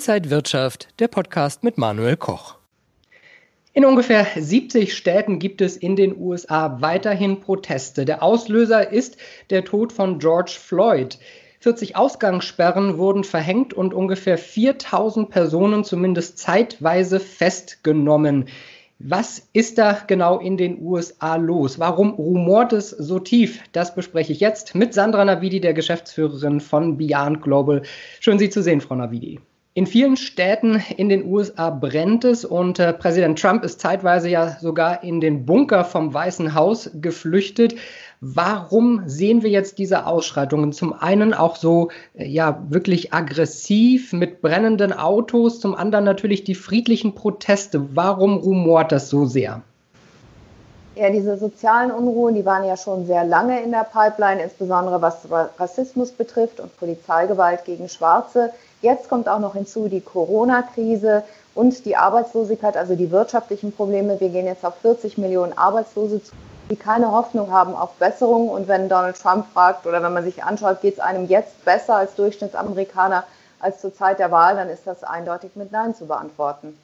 Inside Wirtschaft, der Podcast mit Manuel Koch. In ungefähr 70 Städten gibt es in den USA weiterhin Proteste. Der Auslöser ist der Tod von George Floyd. 40 Ausgangssperren wurden verhängt und ungefähr 4000 Personen zumindest zeitweise festgenommen. Was ist da genau in den USA los? Warum rumort es so tief? Das bespreche ich jetzt mit Sandra Navidi, der Geschäftsführerin von Beyond Global. Schön, Sie zu sehen, Frau Navidi. In vielen Städten in den USA brennt es und äh, Präsident Trump ist zeitweise ja sogar in den Bunker vom Weißen Haus geflüchtet. Warum sehen wir jetzt diese Ausschreitungen? Zum einen auch so, äh, ja, wirklich aggressiv mit brennenden Autos, zum anderen natürlich die friedlichen Proteste. Warum rumort das so sehr? Ja, diese sozialen Unruhen, die waren ja schon sehr lange in der Pipeline, insbesondere was Rassismus betrifft und Polizeigewalt gegen Schwarze. Jetzt kommt auch noch hinzu die Corona-Krise und die Arbeitslosigkeit, also die wirtschaftlichen Probleme. Wir gehen jetzt auf 40 Millionen Arbeitslose zu, die keine Hoffnung haben auf Besserung. Und wenn Donald Trump fragt oder wenn man sich anschaut, geht es einem jetzt besser als Durchschnittsamerikaner als zur Zeit der Wahl, dann ist das eindeutig mit Nein zu beantworten.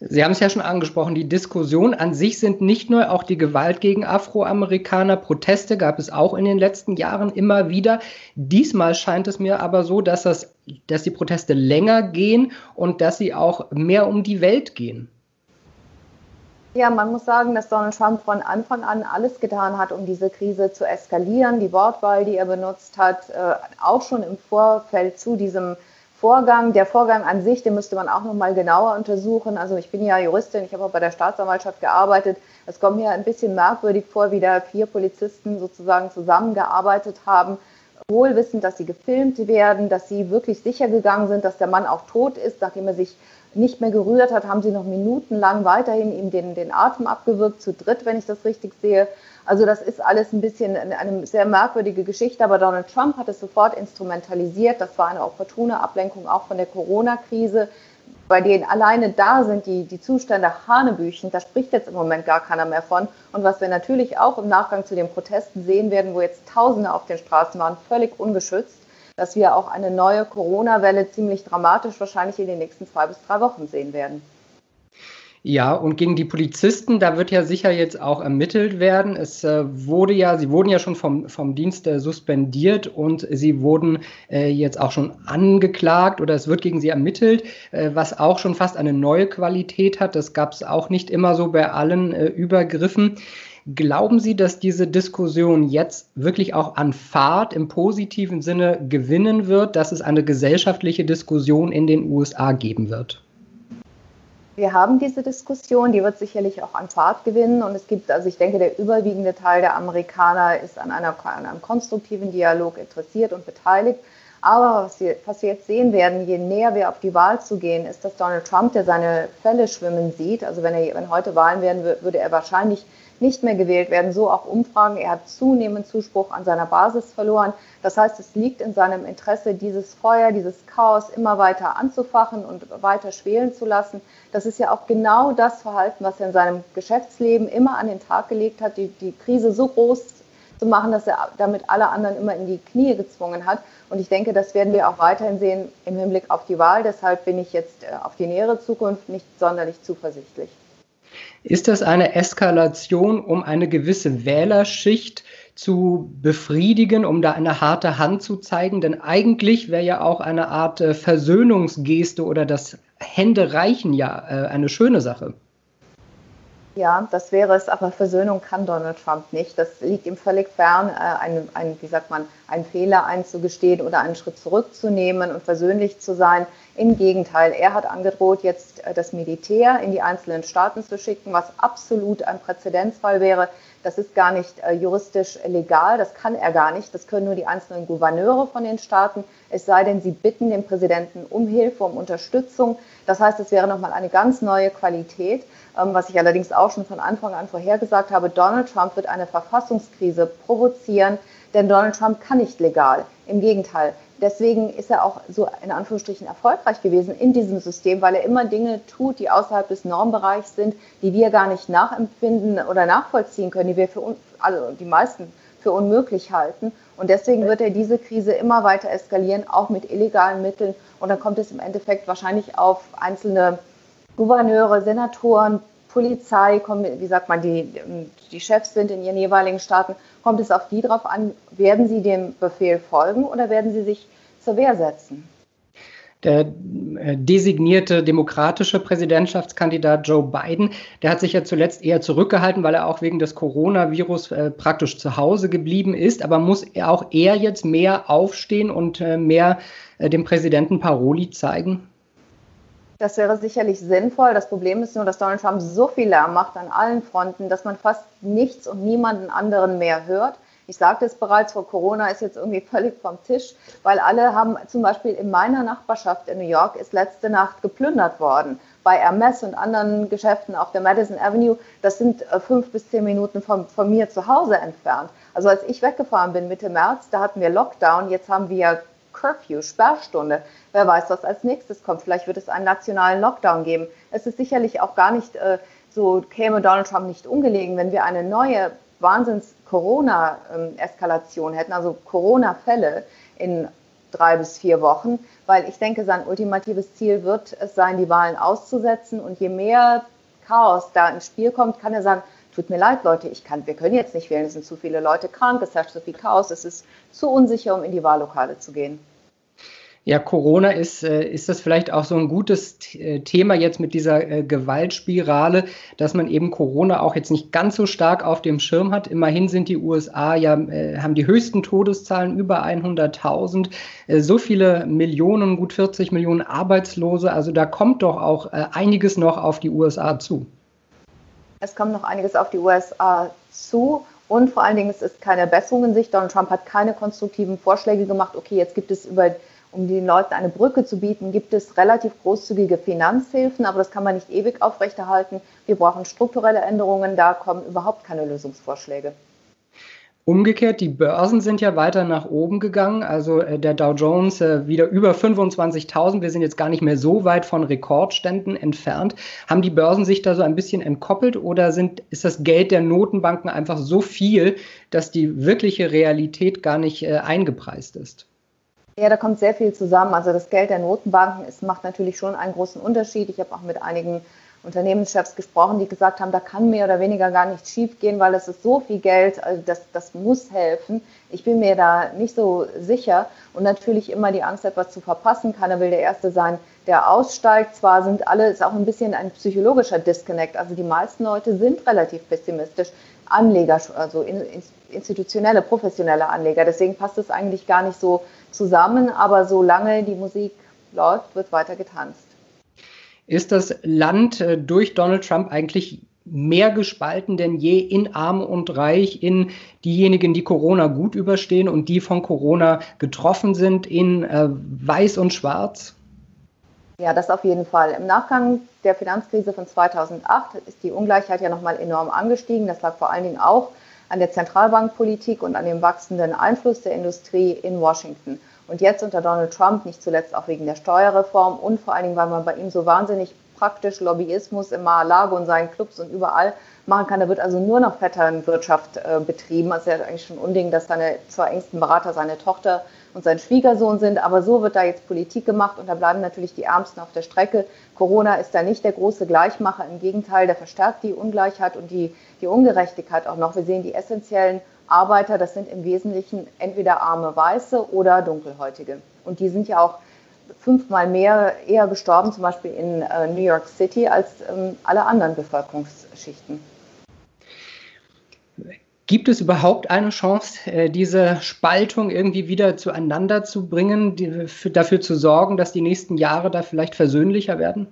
Sie haben es ja schon angesprochen, die Diskussion an sich sind nicht nur auch die Gewalt gegen Afroamerikaner. Proteste gab es auch in den letzten Jahren immer wieder. Diesmal scheint es mir aber so, dass, das, dass die Proteste länger gehen und dass sie auch mehr um die Welt gehen. Ja, man muss sagen, dass Donald Trump von Anfang an alles getan hat, um diese Krise zu eskalieren. Die Wortwahl, die er benutzt hat, äh, auch schon im Vorfeld zu diesem Vorgang. Der Vorgang an sich, den müsste man auch noch mal genauer untersuchen. Also ich bin ja Juristin, ich habe auch bei der Staatsanwaltschaft gearbeitet. Es kommt mir ein bisschen merkwürdig vor, wie da vier Polizisten sozusagen zusammengearbeitet haben, wohl wissend, dass sie gefilmt werden, dass sie wirklich sicher gegangen sind, dass der Mann auch tot ist, nachdem er sich nicht mehr gerührt hat, haben sie noch minutenlang weiterhin ihm den, den Atem abgewürgt, zu dritt, wenn ich das richtig sehe. Also das ist alles ein bisschen eine sehr merkwürdige Geschichte, aber Donald Trump hat es sofort instrumentalisiert. Das war eine opportune Ablenkung auch von der Corona-Krise, bei denen alleine da sind die, die Zustände Hanebüchen. Da spricht jetzt im Moment gar keiner mehr von. Und was wir natürlich auch im Nachgang zu den Protesten sehen werden, wo jetzt Tausende auf den Straßen waren, völlig ungeschützt, dass wir auch eine neue Corona-Welle ziemlich dramatisch wahrscheinlich in den nächsten zwei bis drei Wochen sehen werden. Ja, und gegen die Polizisten, da wird ja sicher jetzt auch ermittelt werden. Es äh, wurde ja, sie wurden ja schon vom, vom Dienst äh, suspendiert und sie wurden äh, jetzt auch schon angeklagt oder es wird gegen sie ermittelt, äh, was auch schon fast eine neue Qualität hat. Das gab es auch nicht immer so bei allen äh, Übergriffen. Glauben Sie, dass diese Diskussion jetzt wirklich auch an Fahrt im positiven Sinne gewinnen wird, dass es eine gesellschaftliche Diskussion in den USA geben wird? Wir haben diese Diskussion, die wird sicherlich auch an Fahrt gewinnen. Und es gibt, also ich denke, der überwiegende Teil der Amerikaner ist an, einer, an einem konstruktiven Dialog interessiert und beteiligt. Aber was wir, was wir, jetzt sehen werden, je näher wir auf die Wahl zu gehen, ist, dass Donald Trump, der seine Fälle schwimmen sieht, also wenn, er, wenn heute Wahlen werden, würde er wahrscheinlich nicht mehr gewählt werden. So auch Umfragen. Er hat zunehmend Zuspruch an seiner Basis verloren. Das heißt, es liegt in seinem Interesse, dieses Feuer, dieses Chaos immer weiter anzufachen und weiter schwelen zu lassen. Das ist ja auch genau das Verhalten, was er in seinem Geschäftsleben immer an den Tag gelegt hat, die, die Krise so groß zu machen, dass er damit alle anderen immer in die Knie gezwungen hat. Und ich denke, das werden wir auch weiterhin sehen im Hinblick auf die Wahl. Deshalb bin ich jetzt äh, auf die nähere Zukunft nicht sonderlich zuversichtlich. Ist das eine Eskalation, um eine gewisse Wählerschicht zu befriedigen, um da eine harte Hand zu zeigen? Denn eigentlich wäre ja auch eine Art äh, Versöhnungsgeste oder das Händereichen ja äh, eine schöne Sache. Ja, das wäre es, aber Versöhnung kann Donald Trump nicht. Das liegt ihm völlig fern, äh, ein, ein, wie sagt man, einen Fehler einzugestehen oder einen Schritt zurückzunehmen und versöhnlich zu sein. Im Gegenteil, er hat angedroht, jetzt äh, das Militär in die einzelnen Staaten zu schicken, was absolut ein Präzedenzfall wäre. Das ist gar nicht äh, juristisch legal, das kann er gar nicht. Das können nur die einzelnen Gouverneure von den Staaten, es sei denn, sie bitten den Präsidenten um Hilfe, um Unterstützung. Das heißt, es wäre nochmal eine ganz neue Qualität. Ähm, was ich allerdings auch schon von Anfang an vorhergesagt habe, Donald Trump wird eine Verfassungskrise provozieren, denn Donald Trump kann nicht legal. Im Gegenteil, deswegen ist er auch so in Anführungsstrichen erfolgreich gewesen in diesem System, weil er immer Dinge tut, die außerhalb des Normbereichs sind, die wir gar nicht nachempfinden oder nachvollziehen können, die wir für uns, also die meisten für unmöglich halten. Und deswegen wird er diese Krise immer weiter eskalieren, auch mit illegalen Mitteln. Und dann kommt es im Endeffekt wahrscheinlich auf einzelne Gouverneure, Senatoren, Polizei, wie sagt man, die, die Chefs sind in ihren jeweiligen Staaten, kommt es auf die drauf an, werden sie dem Befehl folgen oder werden sie sich zur Wehr setzen? Der äh, designierte demokratische Präsidentschaftskandidat Joe Biden, der hat sich ja zuletzt eher zurückgehalten, weil er auch wegen des Coronavirus äh, praktisch zu Hause geblieben ist. Aber muss auch er jetzt mehr aufstehen und äh, mehr dem Präsidenten Paroli zeigen? Das wäre sicherlich sinnvoll. Das Problem ist nur, dass Donald Trump so viel Lärm macht an allen Fronten, dass man fast nichts und niemanden anderen mehr hört. Ich sagte es bereits, vor Corona ist jetzt irgendwie völlig vom Tisch, weil alle haben zum Beispiel in meiner Nachbarschaft in New York ist letzte Nacht geplündert worden. Bei Hermes und anderen Geschäften auf der Madison Avenue, das sind äh, fünf bis zehn Minuten von, von mir zu Hause entfernt. Also als ich weggefahren bin Mitte März, da hatten wir Lockdown, jetzt haben wir Curfew, Sperrstunde. Wer weiß, was als nächstes kommt. Vielleicht wird es einen nationalen Lockdown geben. Es ist sicherlich auch gar nicht äh, so, käme Donald Trump nicht ungelegen, wenn wir eine neue Wahnsinns-Corona-Eskalation hätten, also Corona-Fälle in drei bis vier Wochen, weil ich denke, sein ultimatives Ziel wird es sein, die Wahlen auszusetzen. Und je mehr Chaos da ins Spiel kommt, kann er sagen, tut mir leid, Leute, ich kann, wir können jetzt nicht wählen, es sind zu viele Leute krank, es herrscht zu viel Chaos, es ist zu unsicher, um in die Wahllokale zu gehen. Ja, Corona ist, äh, ist das vielleicht auch so ein gutes äh, Thema jetzt mit dieser äh, Gewaltspirale, dass man eben Corona auch jetzt nicht ganz so stark auf dem Schirm hat. Immerhin sind die USA ja, haben die höchsten Todeszahlen, über 100.000, so viele Millionen, gut 40 Millionen Arbeitslose. Also da kommt doch auch einiges noch auf die USA zu. Es kommt noch einiges auf die USA zu. Und vor allen Dingen, es ist keine Besserung in Sicht. Donald Trump hat keine konstruktiven Vorschläge gemacht. Okay, jetzt gibt es über um den Leuten eine Brücke zu bieten, gibt es relativ großzügige Finanzhilfen, aber das kann man nicht ewig aufrechterhalten. Wir brauchen strukturelle Änderungen, da kommen überhaupt keine Lösungsvorschläge. Umgekehrt, die Börsen sind ja weiter nach oben gegangen. Also äh, der Dow Jones äh, wieder über 25.000. Wir sind jetzt gar nicht mehr so weit von Rekordständen entfernt. Haben die Börsen sich da so ein bisschen entkoppelt oder sind, ist das Geld der Notenbanken einfach so viel, dass die wirkliche Realität gar nicht äh, eingepreist ist? Ja, da kommt sehr viel zusammen. Also das Geld der Notenbanken es macht natürlich schon einen großen Unterschied. Ich habe auch mit einigen Unternehmenschefs gesprochen, die gesagt haben, da kann mehr oder weniger gar nichts schiefgehen, weil es ist so viel Geld, also das, das muss helfen. Ich bin mir da nicht so sicher und natürlich immer die Angst, etwas zu verpassen. Keiner will der Erste sein, der aussteigt. Zwar sind alle, ist auch ein bisschen ein psychologischer Disconnect. Also die meisten Leute sind relativ pessimistisch. Anleger, also institutionelle, professionelle Anleger. Deswegen passt es eigentlich gar nicht so zusammen, aber solange die Musik läuft, wird weiter getanzt. Ist das Land äh, durch Donald Trump eigentlich mehr gespalten denn je in Arm und Reich, in diejenigen, die Corona gut überstehen und die von Corona getroffen sind, in äh, Weiß und Schwarz? Ja, das auf jeden Fall. Im Nachgang der Finanzkrise von 2008 ist die Ungleichheit ja nochmal enorm angestiegen. Das lag vor allen Dingen auch an der Zentralbankpolitik und an dem wachsenden Einfluss der Industrie in Washington. Und jetzt unter Donald Trump, nicht zuletzt auch wegen der Steuerreform und vor allen Dingen, weil man bei ihm so wahnsinnig praktisch Lobbyismus im Mar-a-Lago und seinen Clubs und überall machen kann. Da wird also nur noch Vetternwirtschaft äh, betrieben. Also er hat eigentlich schon Unding, dass seine zwei engsten Berater seine Tochter und sein Schwiegersohn sind. Aber so wird da jetzt Politik gemacht und da bleiben natürlich die Ärmsten auf der Strecke. Corona ist da nicht der große Gleichmacher. Im Gegenteil, der verstärkt die Ungleichheit und die, die Ungerechtigkeit auch noch. Wir sehen die essentiellen Arbeiter, das sind im Wesentlichen entweder arme Weiße oder Dunkelhäutige. Und die sind ja auch fünfmal mehr eher gestorben, zum Beispiel in äh, New York City, als ähm, alle anderen Bevölkerungsschichten. Gibt es überhaupt eine Chance, äh, diese Spaltung irgendwie wieder zueinander zu bringen, dafür zu sorgen, dass die nächsten Jahre da vielleicht versöhnlicher werden?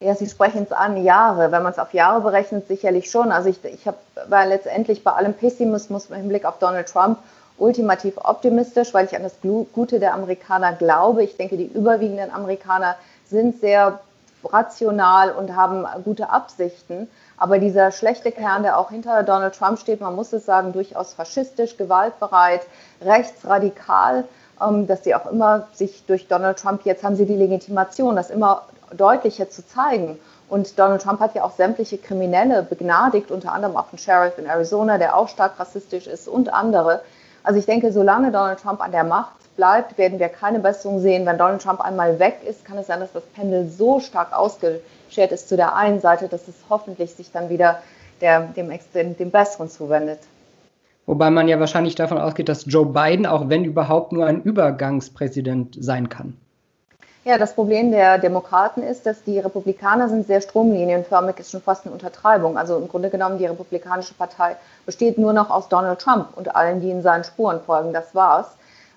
Ja, Sie sprechen es an, Jahre. Wenn man es auf Jahre berechnet, sicherlich schon. Also ich, ich hab, war letztendlich bei allem Pessimismus im Hinblick auf Donald Trump ultimativ optimistisch, weil ich an das Gute der Amerikaner glaube. Ich denke, die überwiegenden Amerikaner sind sehr rational und haben gute Absichten. Aber dieser schlechte Kern, der auch hinter Donald Trump steht, man muss es sagen, durchaus faschistisch, gewaltbereit, rechtsradikal, ähm, dass sie auch immer sich durch Donald Trump, jetzt haben sie die Legitimation, das immer deutlicher zu zeigen. Und Donald Trump hat ja auch sämtliche Kriminelle begnadigt, unter anderem auch einen Sheriff in Arizona, der auch stark rassistisch ist und andere. Also ich denke, solange Donald Trump an der Macht bleibt, werden wir keine Besserung sehen. Wenn Donald Trump einmal weg ist, kann es sein, dass das Pendel so stark ausgeschert ist zu der einen Seite, dass es hoffentlich sich dann wieder der, dem, dem, dem Besseren zuwendet. Wobei man ja wahrscheinlich davon ausgeht, dass Joe Biden, auch wenn überhaupt, nur ein Übergangspräsident sein kann. Ja, das Problem der Demokraten ist, dass die Republikaner sind sehr stromlinienförmig, ist schon fast eine Untertreibung. Also im Grunde genommen, die Republikanische Partei besteht nur noch aus Donald Trump und allen, die in seinen Spuren folgen. Das war's.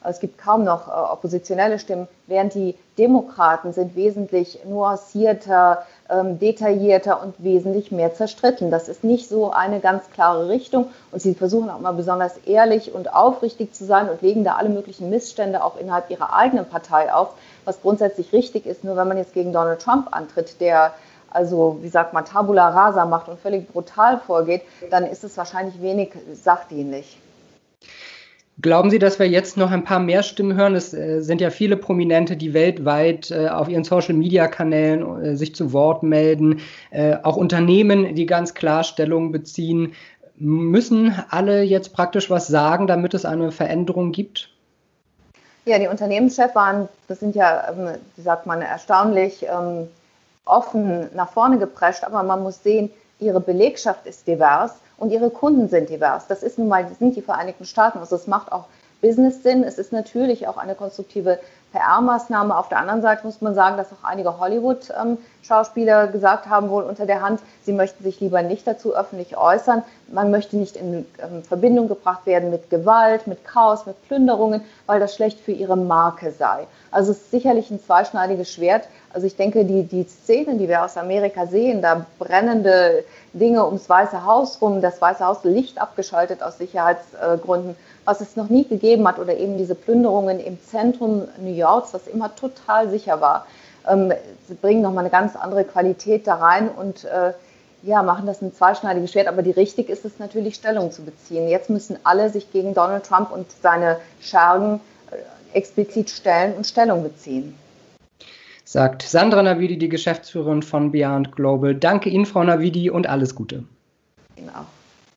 Es gibt kaum noch äh, oppositionelle Stimmen, während die Demokraten sind wesentlich nuancierter, ähm, detaillierter und wesentlich mehr zerstritten. Das ist nicht so eine ganz klare Richtung und sie versuchen auch mal besonders ehrlich und aufrichtig zu sein und legen da alle möglichen Missstände auch innerhalb ihrer eigenen Partei auf, was grundsätzlich richtig ist. Nur wenn man jetzt gegen Donald Trump antritt, der also wie sagt man, Tabula rasa macht und völlig brutal vorgeht, dann ist es wahrscheinlich wenig sachdienlich. Glauben Sie, dass wir jetzt noch ein paar mehr Stimmen hören? Es äh, sind ja viele Prominente, die weltweit äh, auf ihren Social-Media-Kanälen äh, sich zu Wort melden, auch Unternehmen, die ganz klar Stellung beziehen. Müssen alle jetzt praktisch was sagen, damit es eine Veränderung gibt? Ja, die Unternehmenschefs waren, das sind ja, ähm, wie sagt man, erstaunlich ähm, offen nach vorne geprescht, aber man muss sehen, ihre Belegschaft ist divers und ihre Kunden sind divers. Das ist nun mal, sind die Vereinigten Staaten. Also es macht auch Business Sinn. Es ist natürlich auch eine konstruktive PR-Maßnahme. Auf der anderen Seite muss man sagen, dass auch einige Hollywood-Schauspieler gesagt haben, wohl unter der Hand, sie möchten sich lieber nicht dazu öffentlich äußern. Man möchte nicht in ähm, Verbindung gebracht werden mit Gewalt, mit Chaos, mit Plünderungen, weil das schlecht für ihre Marke sei. Also es ist sicherlich ein zweischneidiges Schwert. Also ich denke, die, die Szenen, die wir aus Amerika sehen, da brennende Dinge ums Weiße Haus rum, das Weiße Haus Licht abgeschaltet aus Sicherheitsgründen, was es noch nie gegeben hat, oder eben diese Plünderungen im Zentrum New Yorks, was immer total sicher war, ähm, bringen nochmal eine ganz andere Qualität da rein und äh, ja, machen das ein zweischneidiges Schwert. Aber die richtig ist es natürlich, Stellung zu beziehen. Jetzt müssen alle sich gegen Donald Trump und seine Schergen äh, explizit stellen und Stellung beziehen sagt Sandra Navidi, die Geschäftsführerin von Beyond Global. Danke Ihnen, Frau Navidi, und alles Gute. Ihnen auch.